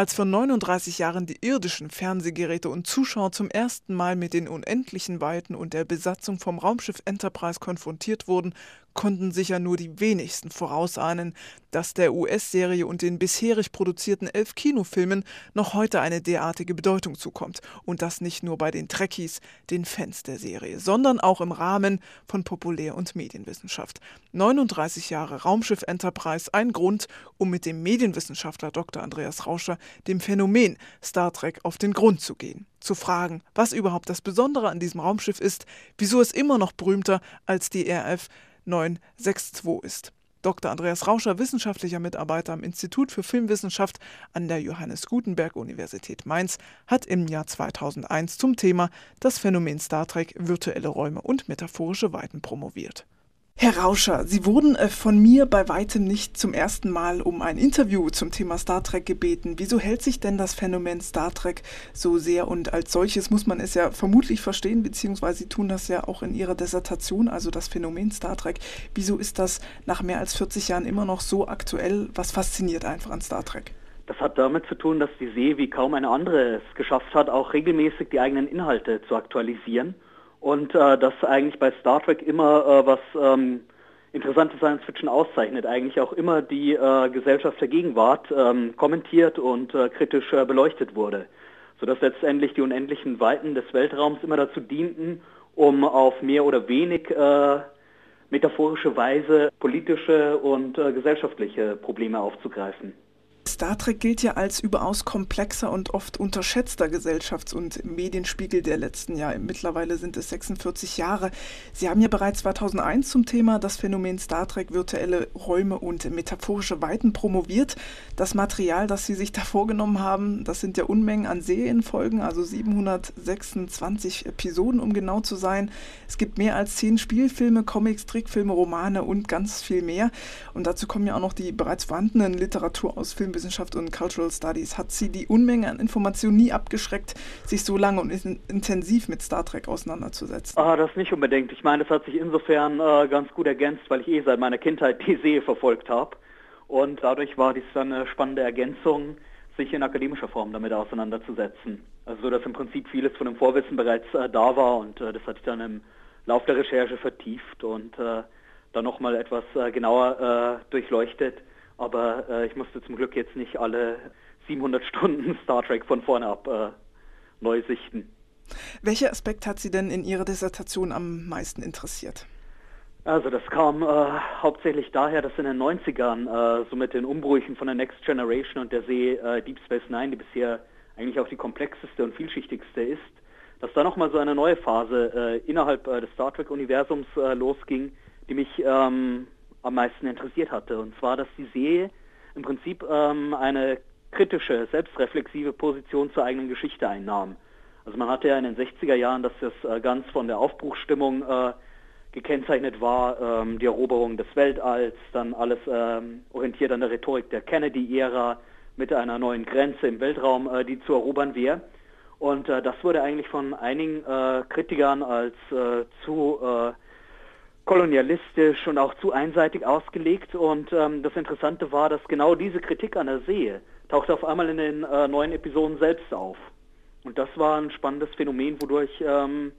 Als vor 39 Jahren die irdischen Fernsehgeräte und Zuschauer zum ersten Mal mit den unendlichen Weiten und der Besatzung vom Raumschiff Enterprise konfrontiert wurden, konnten sicher nur die wenigsten vorausahnen, dass der US-Serie und den bisherig produzierten elf Kinofilmen noch heute eine derartige Bedeutung zukommt. Und das nicht nur bei den Trekkies, den Fans der Serie, sondern auch im Rahmen von Populär- und Medienwissenschaft. 39 Jahre Raumschiff Enterprise, ein Grund, um mit dem Medienwissenschaftler Dr. Andreas Rauscher dem Phänomen Star Trek auf den Grund zu gehen zu fragen, was überhaupt das Besondere an diesem Raumschiff ist, wieso es immer noch berühmter als die RF 962 ist. Dr. Andreas Rauscher, wissenschaftlicher Mitarbeiter am Institut für Filmwissenschaft an der Johannes Gutenberg Universität Mainz, hat im Jahr 2001 zum Thema das Phänomen Star Trek virtuelle Räume und metaphorische Weiten promoviert. Herr Rauscher, Sie wurden äh, von mir bei weitem nicht zum ersten Mal um ein Interview zum Thema Star Trek gebeten. Wieso hält sich denn das Phänomen Star Trek so sehr? Und als solches muss man es ja vermutlich verstehen, beziehungsweise Sie tun das ja auch in Ihrer Dissertation, also das Phänomen Star Trek. Wieso ist das nach mehr als 40 Jahren immer noch so aktuell? Was fasziniert einfach an Star Trek? Das hat damit zu tun, dass die See wie kaum eine andere es geschafft hat, auch regelmäßig die eigenen Inhalte zu aktualisieren und äh, das eigentlich bei Star Trek immer äh, was ähm, interessante Science Fiction auszeichnet, eigentlich auch immer die äh, Gesellschaft der Gegenwart ähm, kommentiert und äh, kritisch äh, beleuchtet wurde, sodass letztendlich die unendlichen Weiten des Weltraums immer dazu dienten, um auf mehr oder wenig äh, metaphorische Weise politische und äh, gesellschaftliche Probleme aufzugreifen. Star Trek gilt ja als überaus komplexer und oft unterschätzter Gesellschafts- und Medienspiegel der letzten Jahre. Mittlerweile sind es 46 Jahre. Sie haben ja bereits 2001 zum Thema das Phänomen Star Trek virtuelle Räume und metaphorische Weiten promoviert. Das Material, das Sie sich da vorgenommen haben, das sind ja Unmengen an Serienfolgen, also 726 Episoden, um genau zu sein. Es gibt mehr als zehn Spielfilme, Comics, Trickfilme, Romane und ganz viel mehr. Und dazu kommen ja auch noch die bereits vorhandenen Literatur aus Film Filmwissenschaft und Cultural Studies hat sie die Unmenge an Informationen nie abgeschreckt, sich so lange und intensiv mit Star Trek auseinanderzusetzen? Ah, das nicht unbedingt. Ich meine, das hat sich insofern äh, ganz gut ergänzt, weil ich eh seit meiner Kindheit die See verfolgt habe. Und dadurch war dies dann eine spannende Ergänzung, sich in akademischer Form damit auseinanderzusetzen. Also so, dass im Prinzip vieles von dem Vorwissen bereits äh, da war und äh, das hatte ich dann im Lauf der Recherche vertieft und äh, dann nochmal etwas äh, genauer äh, durchleuchtet aber äh, ich musste zum Glück jetzt nicht alle 700 Stunden Star Trek von vorne ab äh, neu sichten. Welcher Aspekt hat Sie denn in Ihrer Dissertation am meisten interessiert? Also das kam äh, hauptsächlich daher, dass in den 90ern äh, so mit den Umbrüchen von der Next Generation und der See äh, Deep Space Nine, die bisher eigentlich auch die komplexeste und vielschichtigste ist, dass da nochmal so eine neue Phase äh, innerhalb äh, des Star Trek-Universums äh, losging, die mich ähm, am meisten interessiert hatte. Und zwar, dass die Serie im Prinzip ähm, eine kritische, selbstreflexive Position zur eigenen Geschichte einnahm. Also man hatte ja in den 60er Jahren, dass das äh, ganz von der Aufbruchsstimmung äh, gekennzeichnet war, ähm, die Eroberung des Weltalls, dann alles ähm, orientiert an der Rhetorik der Kennedy-Ära mit einer neuen Grenze im Weltraum, äh, die zu erobern wäre. Und äh, das wurde eigentlich von einigen äh, Kritikern als äh, zu kolonialistisch und auch zu einseitig ausgelegt. Und ähm, das Interessante war, dass genau diese Kritik an der See tauchte auf einmal in den äh, neuen Episoden selbst auf. Und das war ein spannendes Phänomen, wodurch ähm,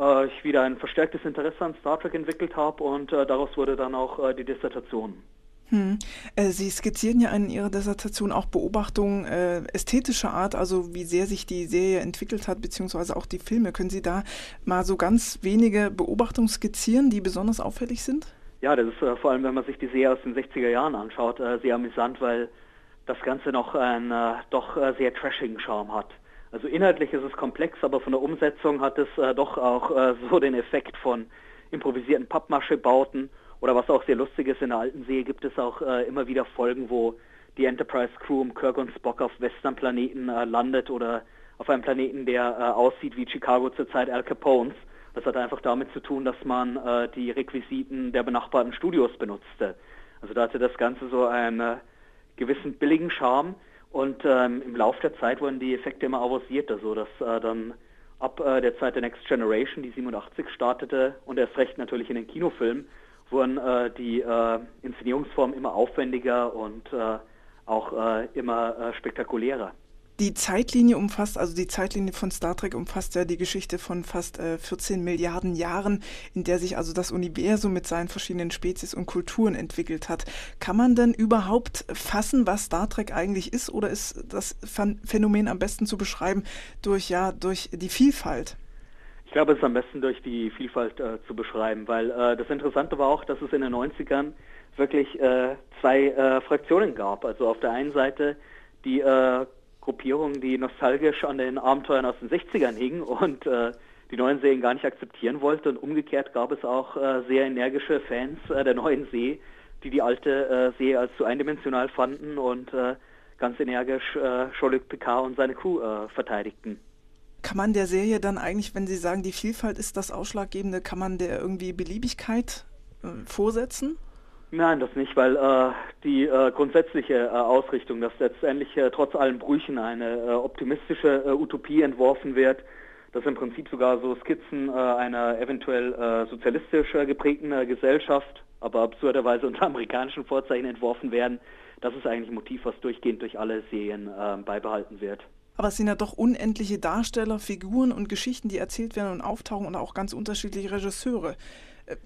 äh, ich wieder ein verstärktes Interesse an Star Trek entwickelt habe und äh, daraus wurde dann auch äh, die Dissertation. Hm. Äh, Sie skizzieren ja in Ihrer Dissertation auch Beobachtungen äh, ästhetischer Art, also wie sehr sich die Serie entwickelt hat, beziehungsweise auch die Filme. Können Sie da mal so ganz wenige Beobachtungen skizzieren, die besonders auffällig sind? Ja, das ist äh, vor allem, wenn man sich die Serie aus den 60er Jahren anschaut, äh, sehr amüsant, weil das Ganze noch einen äh, doch sehr trashigen Charme hat. Also inhaltlich ist es komplex, aber von der Umsetzung hat es doch auch so den Effekt von improvisierten Pappmaschebauten oder was auch sehr lustig ist, in der alten Serie gibt es auch äh, immer wieder Folgen, wo die Enterprise Crew um Kirk und Spock auf Westernplaneten äh, landet oder auf einem Planeten, der äh, aussieht wie Chicago zur Zeit Al Capones. Das hat einfach damit zu tun, dass man äh, die Requisiten der benachbarten Studios benutzte. Also da hatte das Ganze so einen äh, gewissen billigen Charme und ähm, im Laufe der Zeit wurden die Effekte immer avancierter, so dass äh, dann ab der Zeit der Next Generation, die 87 startete und erst recht natürlich in den Kinofilmen, wurden äh, die äh, Inszenierungsformen immer aufwendiger und äh, auch äh, immer äh, spektakulärer. Die Zeitlinie umfasst, also die Zeitlinie von Star Trek umfasst ja die Geschichte von fast äh, 14 Milliarden Jahren, in der sich also das Universum mit seinen verschiedenen Spezies und Kulturen entwickelt hat. Kann man denn überhaupt fassen, was Star Trek eigentlich ist, oder ist das Phänomen am besten zu beschreiben durch ja durch die Vielfalt? Ich glaube, es ist am besten durch die Vielfalt äh, zu beschreiben, weil äh, das Interessante war auch, dass es in den 90ern wirklich äh, zwei äh, Fraktionen gab. Also auf der einen Seite die äh, Gruppierung, die nostalgisch an den Abenteuern aus den 60ern hing und äh, die neuen Serien gar nicht akzeptieren wollte. Und umgekehrt gab es auch sehr energische Fans der neuen See, die die alte See als zu eindimensional fanden und ganz energisch Jean-Luc Picard und seine Crew verteidigten. Kann man der Serie dann eigentlich, wenn Sie sagen, die Vielfalt ist das Ausschlaggebende, kann man der irgendwie Beliebigkeit vorsetzen? Nein, das nicht, weil äh, die äh, grundsätzliche äh, Ausrichtung, dass letztendlich äh, trotz allen Brüchen eine äh, optimistische äh, Utopie entworfen wird, dass im Prinzip sogar so Skizzen einer eventuell sozialistisch geprägten Gesellschaft, aber absurderweise unter amerikanischen Vorzeichen entworfen werden, das ist eigentlich ein Motiv, was durchgehend durch alle Serien beibehalten wird. Aber es sind ja doch unendliche Darsteller, Figuren und Geschichten, die erzählt werden und auftauchen und auch ganz unterschiedliche Regisseure. Äh,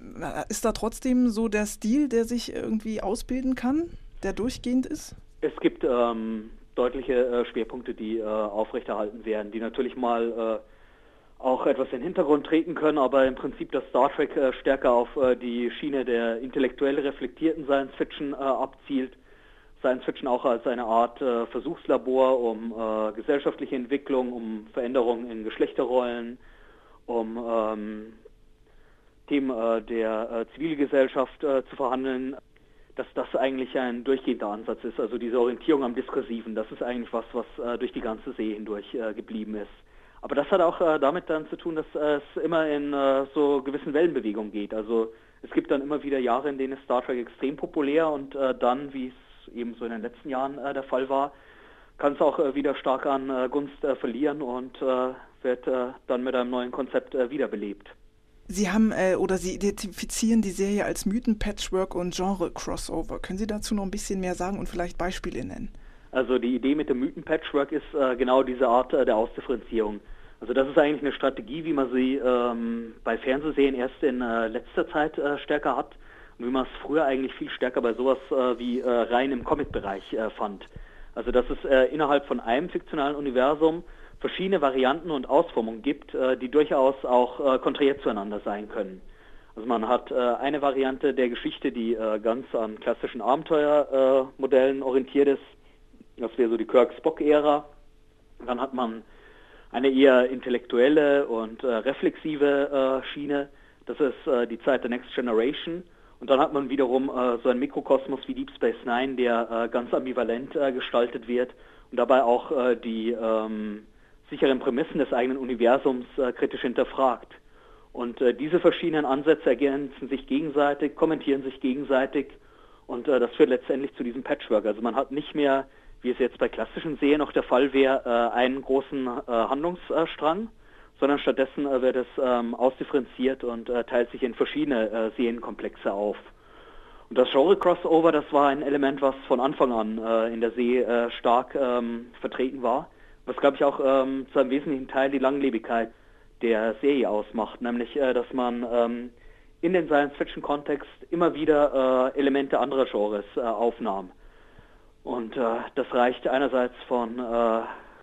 ist da trotzdem so der Stil, der sich irgendwie ausbilden kann, der durchgehend ist? Es gibt ähm, deutliche äh, Schwerpunkte, die äh, aufrechterhalten werden, die natürlich mal äh, auch etwas in den Hintergrund treten können, aber im Prinzip das Star Trek äh, stärker auf äh, die Schiene der intellektuell reflektierten Science Fiction abzielt. Science Fiction auch als eine Art Versuchslabor um gesellschaftliche Entwicklung, um Veränderungen in Geschlechterrollen, um ähm, Themen äh, der äh, Zivilgesellschaft äh, zu verhandeln, dass das eigentlich ein durchgehender Ansatz ist. Also diese Orientierung am Diskursiven, das ist eigentlich was, was äh, durch die ganze See hindurch äh, geblieben ist. Aber das hat auch äh, damit dann zu tun, dass es immer in so gewissen Wellenbewegungen geht. Also es gibt dann immer wieder Jahre, in denen Star Trek extrem populär und dann, wie es eben so in den letzten Jahren der Fall war, kann es auch wieder stark an Gunst verlieren und wird dann mit einem neuen Konzept wiederbelebt. Sie haben äh, oder Sie identifizieren die Serie als Mythen-Patchwork und Genre-Crossover. Können Sie dazu noch ein bisschen mehr sagen und vielleicht Beispiele nennen? Also die Idee mit dem Mythen-Patchwork ist äh, genau diese Art äh, der Ausdifferenzierung. Also das ist eigentlich eine Strategie, wie man sie ähm, bei Fernsehserien erst in äh, letzter Zeit äh, stärker hat es früher eigentlich viel stärker bei sowas äh, wie rein im Comic-Bereich fand. Also dass es innerhalb von einem fiktionalen Universum verschiedene Varianten und Ausformungen gibt, äh, die durchaus auch äh, konträr zueinander sein können. Also man hat äh, eine Variante der Geschichte, die ganz an klassischen Abenteuermodellen orientiert ist. Das wäre so die Kirk-Spock-Ära. Dann hat man eine eher intellektuelle und reflexive Schiene. Das ist die Zeit der Next Generation. Und dann hat man wiederum so einen Mikrokosmos wie Deep Space Nine, der ganz ambivalent gestaltet wird und dabei auch die ähm, sicheren Prämissen des eigenen Universums äh, kritisch hinterfragt. Und äh, diese verschiedenen Ansätze ergänzen sich gegenseitig, kommentieren sich gegenseitig und äh, das führt letztendlich zu diesem Patchwork. Also man hat nicht mehr, wie es jetzt bei klassischen Serien noch der Fall wäre, äh, einen großen äh, Handlungsstrang, sondern stattdessen äh, wird es ähm, ausdifferenziert und teilt sich in verschiedene Serienkomplexe auf. Und das Genre-Crossover, das war ein Element, was von Anfang an in der See stark ähm, vertreten war was glaube ich auch ähm, zu einem wesentlichen Teil die Langlebigkeit der Serie ausmacht, nämlich äh, dass man in den Science-Fiction-Kontext immer wieder äh, Elemente anderer Genres äh, aufnahm. Und äh, das reicht einerseits von äh,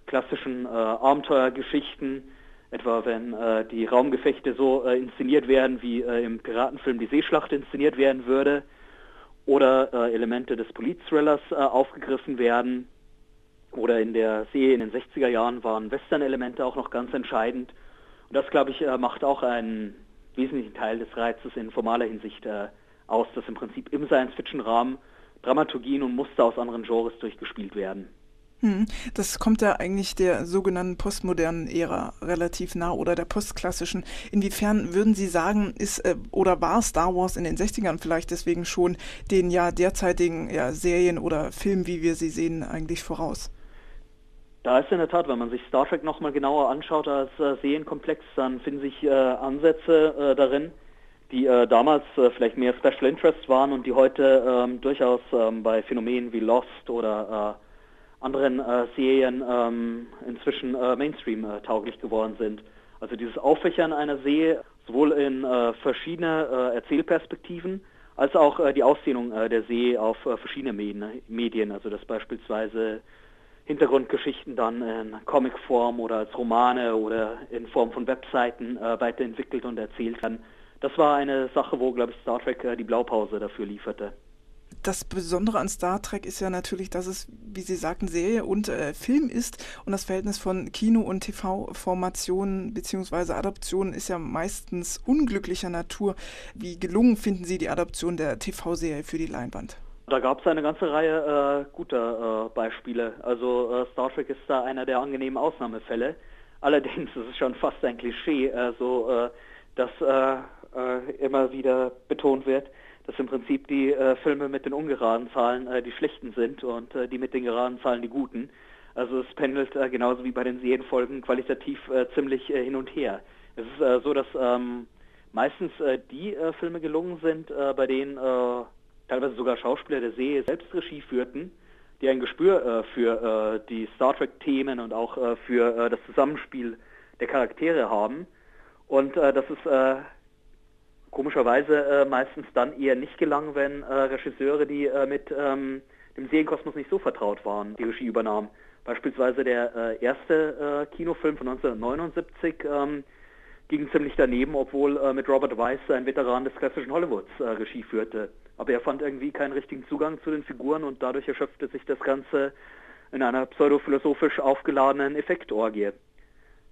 klassischen äh, Abenteuergeschichten, etwa wenn die Raumgefechte so inszeniert werden, wie im Piratenfilm die Seeschlacht inszeniert werden würde, oder Elemente des Polit-Thrillers aufgegriffen werden, oder in der Serie in den 60er Jahren waren Western-Elemente auch noch ganz entscheidend. Und das, glaube ich, äh, macht auch einen wesentlichen Teil des Reizes in formaler Hinsicht äh, aus, dass im Prinzip im Science-Fiction-Rahmen Dramaturgien und Muster aus anderen Genres durchgespielt werden. Hm, das kommt ja eigentlich der sogenannten postmodernen Ära relativ nah oder der postklassischen. Inwiefern würden Sie sagen, ist äh, oder war Star Wars in den 60ern vielleicht deswegen schon den ja derzeitigen ja, Serien oder Filmen, wie wir sie sehen, eigentlich voraus? Da ist in der Tat, wenn man sich Star Trek nochmal genauer anschaut als äh, Serienkomplex, dann finden sich äh, Ansätze äh, darin, die äh, damals äh, vielleicht mehr Special Interest waren und die heute ähm, durchaus ähm, bei Phänomenen wie Lost oder äh, anderen äh, Serien ähm, inzwischen äh, Mainstream äh, tauglich geworden sind. Also dieses Auffächern einer Serie sowohl in verschiedene Erzählperspektiven als auch die Ausdehnung der Serie auf verschiedene Medien, also dass beispielsweise Hintergrundgeschichten dann in Comicform oder als Romane oder in Form von Webseiten weiterentwickelt und erzählt werden das war eine Sache, wo, glaube ich, Star Trek äh, die Blaupause dafür lieferte. Das Besondere an Star Trek ist ja natürlich, dass es, wie Sie sagten, Serie und äh, Film ist und das Verhältnis von Kino- und TV-Formationen bzw. Adaptionen ist ja meistens unglücklicher Natur. Wie gelungen finden Sie die Adaption der TV-Serie für die Leinwand? Da gab es eine ganze Reihe äh, guter äh, Beispiele. Also äh, Star Trek ist da einer der angenehmen Ausnahmefälle. Allerdings ist es schon fast ein Klischee, äh, so äh, dass immer wieder betont wird, dass im Prinzip die äh, Filme mit den ungeraden Zahlen äh, die schlechten sind und äh, die mit den geraden Zahlen die guten. Also es pendelt äh, genauso wie bei den Serienfolgen qualitativ äh, ziemlich hin und her. Es ist so, dass ähm, meistens die Filme gelungen sind, bei denen teilweise sogar Schauspieler der Serie selbst Regie führten, die ein Gespür für die Star Trek-Themen und auch für das Zusammenspiel der Charaktere haben. Und das ist komischerweise äh, meistens dann eher nicht gelang, wenn äh, Regisseure, die äh, mit ähm, dem Serienkosmos nicht so vertraut waren, die Regie übernahmen. Beispielsweise der äh, erste äh, Kinofilm von 1979 ähm, ging ziemlich daneben, obwohl äh, mit Robert Weiss ein Veteran des klassischen Hollywoods Regie führte. Aber er fand irgendwie keinen richtigen Zugang zu den Figuren und dadurch erschöpfte sich das Ganze in einer pseudophilosophisch aufgeladenen Effektorgie.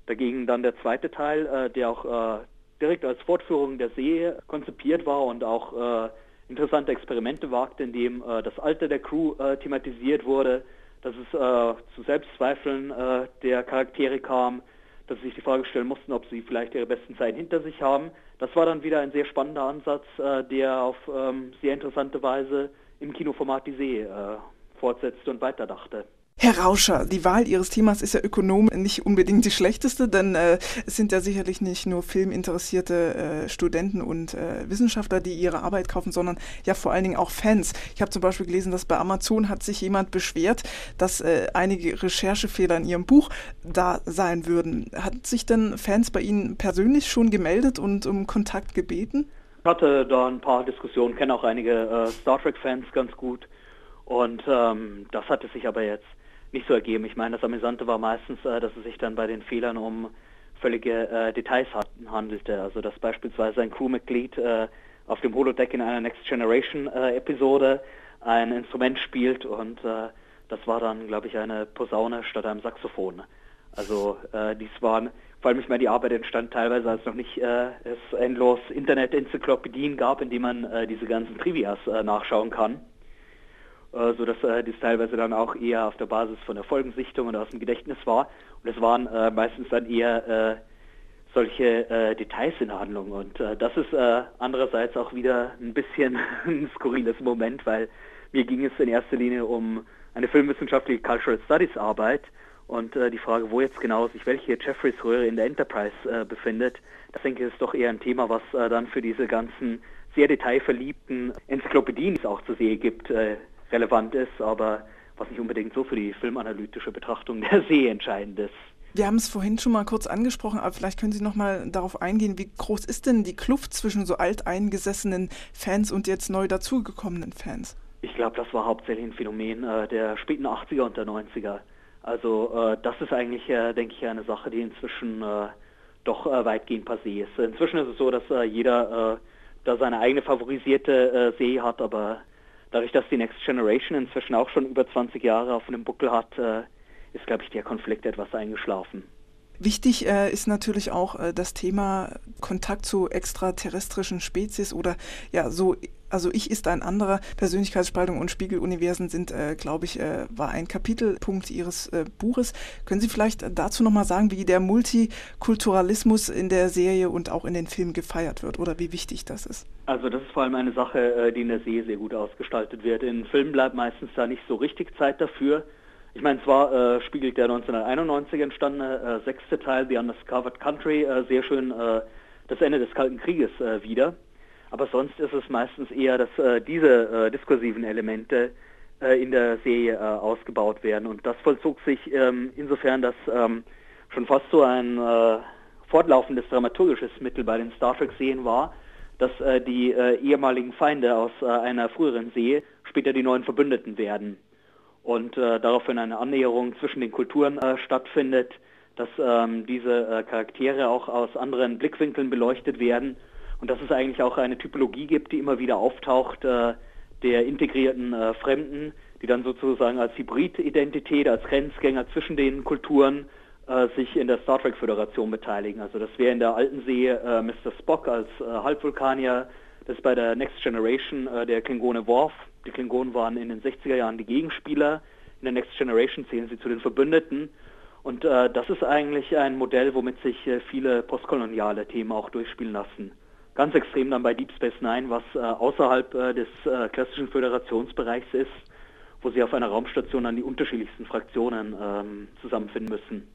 Dagegen dann der zweite Teil, der auch direkt als Fortführung der Serie konzipiert war und auch äh, interessante Experimente wagte, in dem äh, das Alter der Crew äh, thematisiert wurde, dass es äh, zu Selbstzweifeln äh, der Charaktere kam, dass sie sich die Frage stellen mussten, ob sie vielleicht ihre besten Zeiten hinter sich haben. Das war dann wieder ein sehr spannender Ansatz, äh, der auf ähm, sehr interessante Weise im Kinoformat die Serie fortsetzte und weiterdachte. Herr Rauscher, die Wahl Ihres Themas ist ja Ökonom nicht unbedingt die schlechteste, denn äh, es sind ja sicherlich nicht nur filminteressierte äh, Studenten und äh, Wissenschaftler, die ihre Arbeit kaufen, sondern ja vor allen Dingen auch Fans. Ich habe zum Beispiel gelesen, dass bei Amazon hat sich jemand beschwert, dass äh, einige Recherchefehler in Ihrem Buch da sein würden. Hat sich denn Fans bei Ihnen persönlich schon gemeldet und um Kontakt gebeten? Ich hatte da ein paar Diskussionen, kenne auch einige äh, Star Trek-Fans ganz gut. Und ähm, das hatte sich aber jetzt nicht so ergeben. Ich meine, das Amüsante war meistens, äh, dass es sich dann bei den Fehlern um völlige äh, Details handelte. Also dass beispielsweise ein Crewmitglied äh, auf dem Holodeck in einer Next Generation äh, Episode ein Instrument spielt und äh, das war dann, glaube ich, eine Posaune statt einem Saxophon. Also äh, dies waren, vor allem ich meine, die Arbeit entstand teilweise, als noch nicht es endlos Internet-Enzyklopädien gab, in denen man diese ganzen Trivias nachschauen kann. Äh, sodass äh, dies teilweise dann auch eher auf der Basis von der Folgensichtung oder aus dem Gedächtnis war. Und es waren äh, meistens dann eher äh, solche äh, Details in der Handlung. Und äh, das ist andererseits auch wieder ein bisschen ein skurriles Moment, weil mir ging es in erster Linie um eine filmwissenschaftliche Cultural Studies Arbeit und die Frage, wo jetzt genau sich welche Jeffreys Röhre in der Enterprise befindet, das denke ich ist doch eher ein Thema, was dann für diese ganzen sehr detailverliebten Enzyklopädien es auch zu sehen gibt, relevant ist, aber was nicht unbedingt so für die filmanalytische Betrachtung der See entscheidend ist. Wir haben es vorhin schon mal kurz angesprochen, aber vielleicht können Sie noch mal darauf eingehen, wie groß ist denn die Kluft zwischen so alteingesessenen Fans und jetzt neu dazugekommenen Fans? Ich glaube, das war hauptsächlich ein Phänomen äh, der späten 80er und der 90er. Also äh, das ist eigentlich, äh, denke ich, eine Sache, die inzwischen äh, doch äh, weitgehend passé ist. Inzwischen ist es so, dass äh, jeder da seine eigene favorisierte See hat, aber dadurch, dass die Next Generation inzwischen auch schon über 20 Jahre auf einem Buckel hat, äh, ist, glaube ich, der Konflikt etwas eingeschlafen. Wichtig äh, ist natürlich auch äh, das Thema Kontakt zu extraterrestrischen Spezies oder ja, so, also ich ist ein anderer. Persönlichkeitsspaltung und Spiegeluniversen sind, äh, glaube ich, äh, war ein Kapitelpunkt Ihres äh, Buches. Können Sie vielleicht dazu nochmal sagen, wie der Multikulturalismus in der Serie und auch in den Filmen gefeiert wird oder wie wichtig das ist? Also das ist vor allem eine Sache, äh, die in der Serie sehr gut ausgestaltet wird. In Filmen bleibt meistens da nicht so richtig Zeit dafür. Ich meine, zwar äh, spiegelt der 1991 entstandene äh, sechste Teil, The Undiscovered Country, äh, sehr schön äh, das Ende des Kalten Krieges äh, wider. Aber sonst ist es meistens eher, dass äh, diese diskursiven Elemente in der Serie ausgebaut werden. Und das vollzog sich ähm, insofern, dass ähm, schon fast so ein fortlaufendes dramaturgisches Mittel bei den Star Trek-Serien war, dass die ehemaligen Feinde aus einer früheren Serie später die neuen Verbündeten werden. Und daraufhin eine Annäherung zwischen den Kulturen stattfindet, dass ähm, diese Charaktere auch aus anderen Blickwinkeln beleuchtet werden und dass es eigentlich auch eine Typologie gibt, die immer wieder auftaucht, äh, der integrierten äh, Fremden, die dann sozusagen als Hybrid-Identität, als Grenzgänger zwischen den Kulturen äh, sich in der Star Trek-Föderation beteiligen. Also das wäre in der alten See äh, Mr. Spock als äh, Halbvulkanier, das ist bei der Next Generation äh, der Klingone Worf. Die Klingonen waren in den 60er Jahren die Gegenspieler, in der Next Generation zählen sie zu den Verbündeten. Und äh, das ist eigentlich ein Modell, womit sich äh, viele postkoloniale Themen auch durchspielen lassen ganz extrem dann bei Deep Space Nine, was äh, außerhalb äh, des äh, klassischen Föderationsbereichs ist, wo sie auf einer Raumstation dann die unterschiedlichsten Fraktionen ähm, zusammenfinden müssen.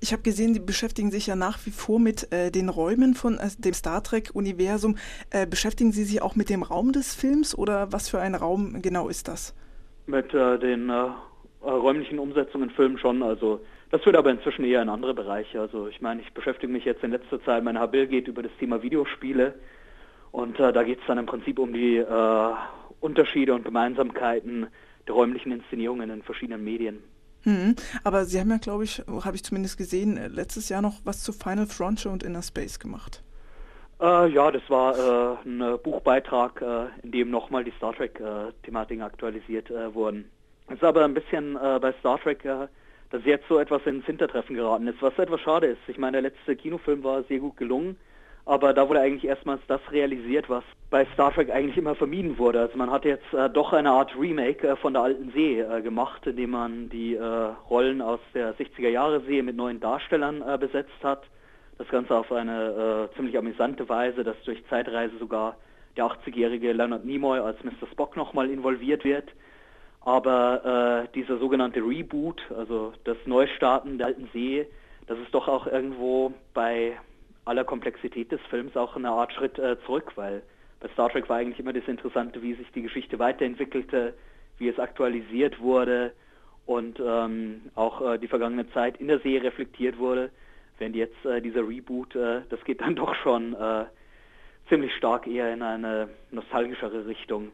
Ich habe gesehen, Sie beschäftigen sich ja nach wie vor mit äh, den Räumen von äh, dem Star Trek-Universum. Äh, beschäftigen Sie sich auch mit dem Raum des Films oder was für ein Raum genau ist das? Mit den räumlichen Umsetzungen im Film schon. Also das wird aber inzwischen eher in andere Bereiche. Also ich meine, ich beschäftige mich jetzt in letzter Zeit, mein Habil geht über das Thema Videospiele und äh, da geht es dann im Prinzip um die äh, Unterschiede und Gemeinsamkeiten der räumlichen Inszenierungen in verschiedenen Medien.Hm, aber Sie haben ja, glaube ich, habe ich zumindest gesehen, äh, letztes Jahr noch was zu Final Frontier und Inner Space gemacht. Äh, ja, das war äh, ein Buchbeitrag, äh, in dem nochmal die Star Trek-Thematiken aktualisiert wurden. Es ist aber ein bisschen bei Star Trek dass jetzt so etwas ins Hintertreffen geraten ist, was etwas schade ist. Ich meine, der letzte Kinofilm war sehr gut gelungen, aber da wurde eigentlich erstmals das realisiert, was bei Star Trek eigentlich immer vermieden wurde. Also man hat jetzt äh, doch eine Art Remake äh, von der alten See äh, gemacht, indem man die äh, Rollen aus der 60er Jahre See mit neuen Darstellern äh, besetzt hat. Das Ganze auf eine äh, ziemlich amüsante Weise, dass durch Zeitreise sogar der 80-jährige Leonard Nimoy als Mr. Spock nochmal involviert wird. Aber dieser sogenannte Reboot, also das Neustarten der alten See, das ist doch auch irgendwo bei aller Komplexität des Films auch eine Art Schritt äh, zurück, weil bei Star Trek war eigentlich immer das Interessante, wie sich die Geschichte weiterentwickelte, wie es aktualisiert wurde und ähm, auch äh, die vergangene Zeit in der See reflektiert wurde. Während jetzt äh, dieser Reboot, äh, das geht dann doch schon äh, ziemlich stark eher in eine nostalgischere Richtung.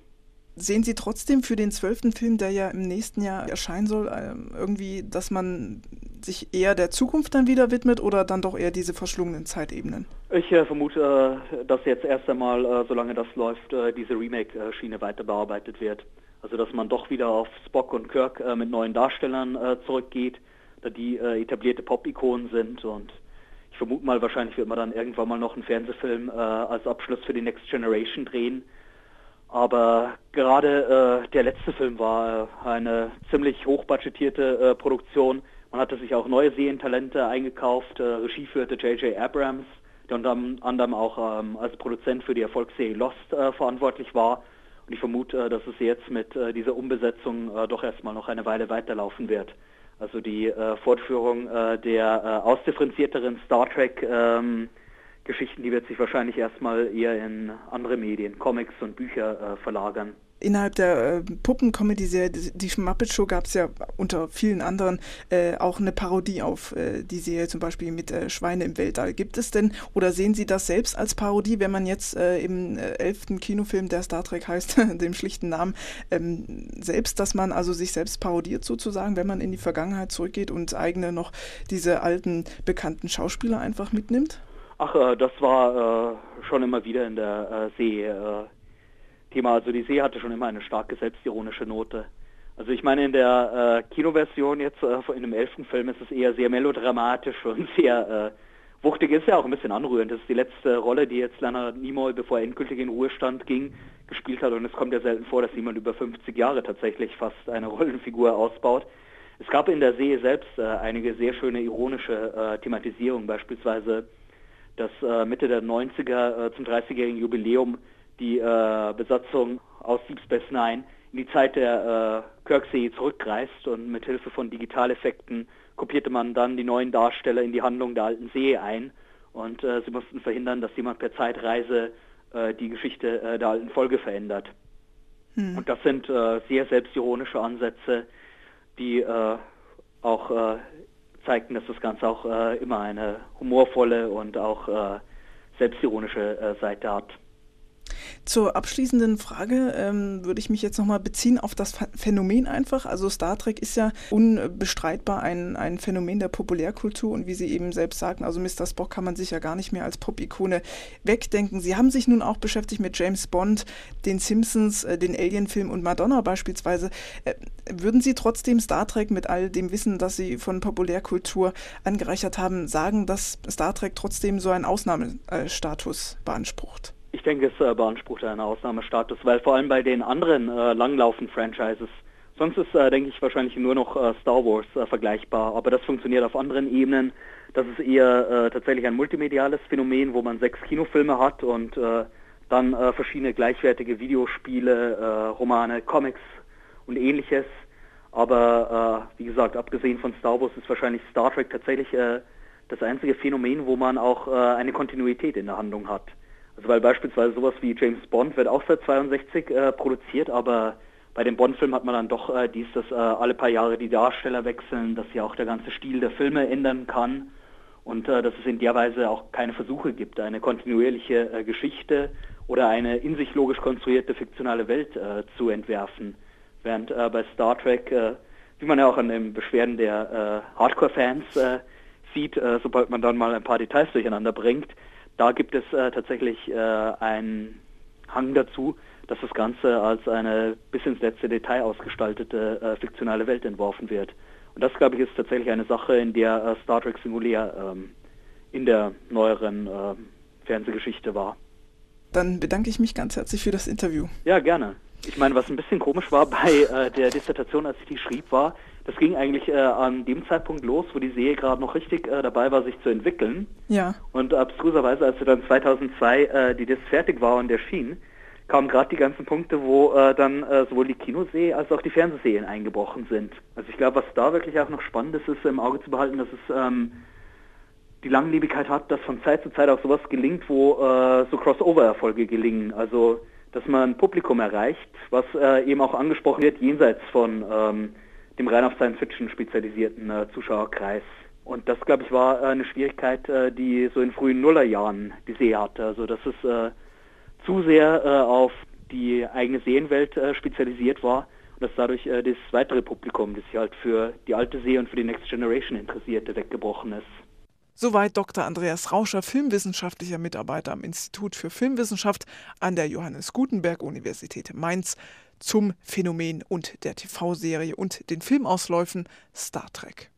Sehen Sie trotzdem für den zwölften Film, der ja im nächsten Jahr erscheinen soll, ähm, irgendwie, dass man sich eher der Zukunft dann wieder widmet oder dann doch eher diese verschlungenen Zeitebenen? Ich äh, vermute, äh, dass jetzt erst einmal, äh, solange das läuft, äh, diese Remake-Schiene weiter bearbeitet wird. Also dass man doch wieder auf Spock und Kirk äh, mit neuen Darstellern zurückgeht, da die etablierte Pop-Ikonen sind und ich vermute mal, wahrscheinlich wird man dann irgendwann mal noch einen Fernsehfilm als Abschluss für die Next Generation drehen aber gerade äh, der letzte Film war äh, eine ziemlich hochbudgetierte äh, Produktion. Man hatte sich auch neue Serientalente eingekauft. Äh, Regie führte J.J. Abrams, der unter anderem auch ähm, als Produzent für die Erfolgsserie Lost äh, verantwortlich war. Und ich vermute, dass es jetzt mit dieser Umbesetzung doch erstmal noch eine Weile weiterlaufen wird. Also die Fortführung der ausdifferenzierteren Star Trek ähm, Geschichten, die wird sich wahrscheinlich erstmal eher in andere Medien, Comics und Bücher äh, verlagern. Innerhalb der äh, Puppen-Comedy-Serie, die Muppet Show, gab es ja unter vielen anderen äh, auch eine Parodie auf äh, die Serie, zum Beispiel mit äh, Schweine im Weltall. Gibt es denn, oder sehen Sie das selbst als Parodie, wenn man jetzt äh, im äh, elften Kinofilm, der Star Trek heißt, dem schlichten Namen, ähm, selbst, dass man also sich selbst parodiert sozusagen, wenn man in die Vergangenheit zurückgeht und eigene noch diese alten, bekannten Schauspieler einfach mitnimmt? Ach, äh, das war äh, schon immer wieder in der äh, See äh. Also die See hatte schon immer eine starke selbstironische Note. Also ich meine, in der äh, Kinoversion jetzt, äh, in dem elften Film, ist es eher sehr melodramatisch und sehr wuchtig. Ist ja auch ein bisschen anrührend. Das ist die letzte Rolle, die jetzt Leonard Nimoy, bevor er endgültig in Ruhestand ging, gespielt hat. Und es kommt ja selten vor, dass jemand über 50 Jahre tatsächlich fast eine Rollenfigur ausbaut. Es gab in der See selbst einige sehr schöne ironische Thematisierungen, beispielsweise dass äh, Mitte der 90er äh, zum 30-jährigen Jubiläum die äh, Besatzung aus Deep Space Nine in die Zeit der äh, Kirksee zurückreist und mit Hilfe von Digitaleffekten kopierte man dann die neuen Darsteller in die Handlung der alten See ein und äh, sie mussten verhindern, dass jemand per Zeitreise äh, die Geschichte der alten Folge verändert. Hm. Und das sind sehr selbstironische Ansätze, die auch zeigten, dass das Ganze auch äh, immer eine humorvolle und auch selbstironische Seite hat. Zur abschließenden Frage ähm, würde ich mich jetzt nochmal beziehen auf das Phänomen einfach. Also Star Trek ist ja unbestreitbar ein, ein Phänomen der Populärkultur und wie Sie eben selbst sagten, also Mr. Spock kann man sich ja gar nicht mehr als Pop-Ikone wegdenken. Sie haben sich nun auch beschäftigt mit James Bond, den Simpsons, äh, den Alien-Film und Madonna beispielsweise. Äh, würden Sie trotzdem Star Trek mit all dem Wissen, das Sie von Populärkultur angereichert haben, sagen, dass Star Trek trotzdem so einen Ausnahmestatus beansprucht? Ich denke, es äh, beansprucht einen Ausnahmestatus, weil vor allem bei den anderen äh, langlaufen Franchises, sonst ist, äh, denke ich, wahrscheinlich nur noch äh, Star Wars äh, vergleichbar, aber das funktioniert auf anderen Ebenen. Das ist eher äh, tatsächlich ein multimediales Phänomen, wo man sechs Kinofilme hat und dann verschiedene gleichwertige Videospiele, Romane, Comics und ähnliches. Aber wie gesagt, abgesehen von Star Wars ist wahrscheinlich Star Trek tatsächlich das einzige Phänomen, wo man auch eine Kontinuität in der Handlung hat. Also weil beispielsweise sowas wie James Bond wird auch seit 62 äh, produziert, aber bei dem Bond-Film hat man dann doch äh, dies, dass äh, alle paar Jahre die Darsteller wechseln, dass sich auch der ganze Stil der Filme ändern kann und äh, dass es in der Weise auch keine Versuche gibt, eine kontinuierliche äh, Geschichte oder eine in sich logisch konstruierte fiktionale Welt äh, zu entwerfen. Während äh, bei Star Trek, äh, wie man ja auch an den Beschwerden der äh, Hardcore-Fans äh, sieht, äh, sobald man dann mal ein paar Details durcheinander bringt, da gibt es äh, tatsächlich äh, einen Hang dazu, dass das Ganze als eine bis ins letzte Detail ausgestaltete äh, fiktionale Welt entworfen wird. Und das, glaube ich, ist tatsächlich eine Sache, in der äh, Star Trek Singulär ähm, in der neueren äh, Fernsehgeschichte war. Dann bedanke ich mich ganz herzlich für das Interview. Ja, gerne. Ich meine, was ein bisschen komisch war bei äh, der Dissertation, als ich die schrieb, war, das ging eigentlich äh, an dem Zeitpunkt los, wo die Serie gerade noch richtig äh, dabei war, sich zu entwickeln. Ja. Und abstruserweise, als dann 2002 äh, die Disc fertig war und erschien, kamen gerade die ganzen Punkte, wo äh, dann äh, sowohl die Kinoserie als auch die Fernsehserien eingebrochen sind. Also ich glaube, was da wirklich auch noch spannend ist, ist im Auge zu behalten, dass es ähm, die Langlebigkeit hat, dass von Zeit zu Zeit auch sowas gelingt, wo so Crossover-Erfolge gelingen. Also dass man Publikum erreicht, was äh, eben auch angesprochen wird, jenseits von ähm, dem rein auf Science Fiction spezialisierten äh, Zuschauerkreis. Und das, glaube ich, war äh, eine Schwierigkeit, äh, die so in frühen Nullerjahren die Serie hatte. Also dass es äh, zu sehr äh, auf die eigene Serienwelt äh, spezialisiert war und dass dadurch das weitere Publikum, das sich halt für die alte Serie und für die Next Generation interessierte, weggebrochen ist. Soweit Dr. Andreas Rauscher, filmwissenschaftlicher Mitarbeiter am Institut für Filmwissenschaft an der Johannes Gutenberg Universität Mainz zum Phänomen und der TV-Serie und den Filmausläufen Star Trek.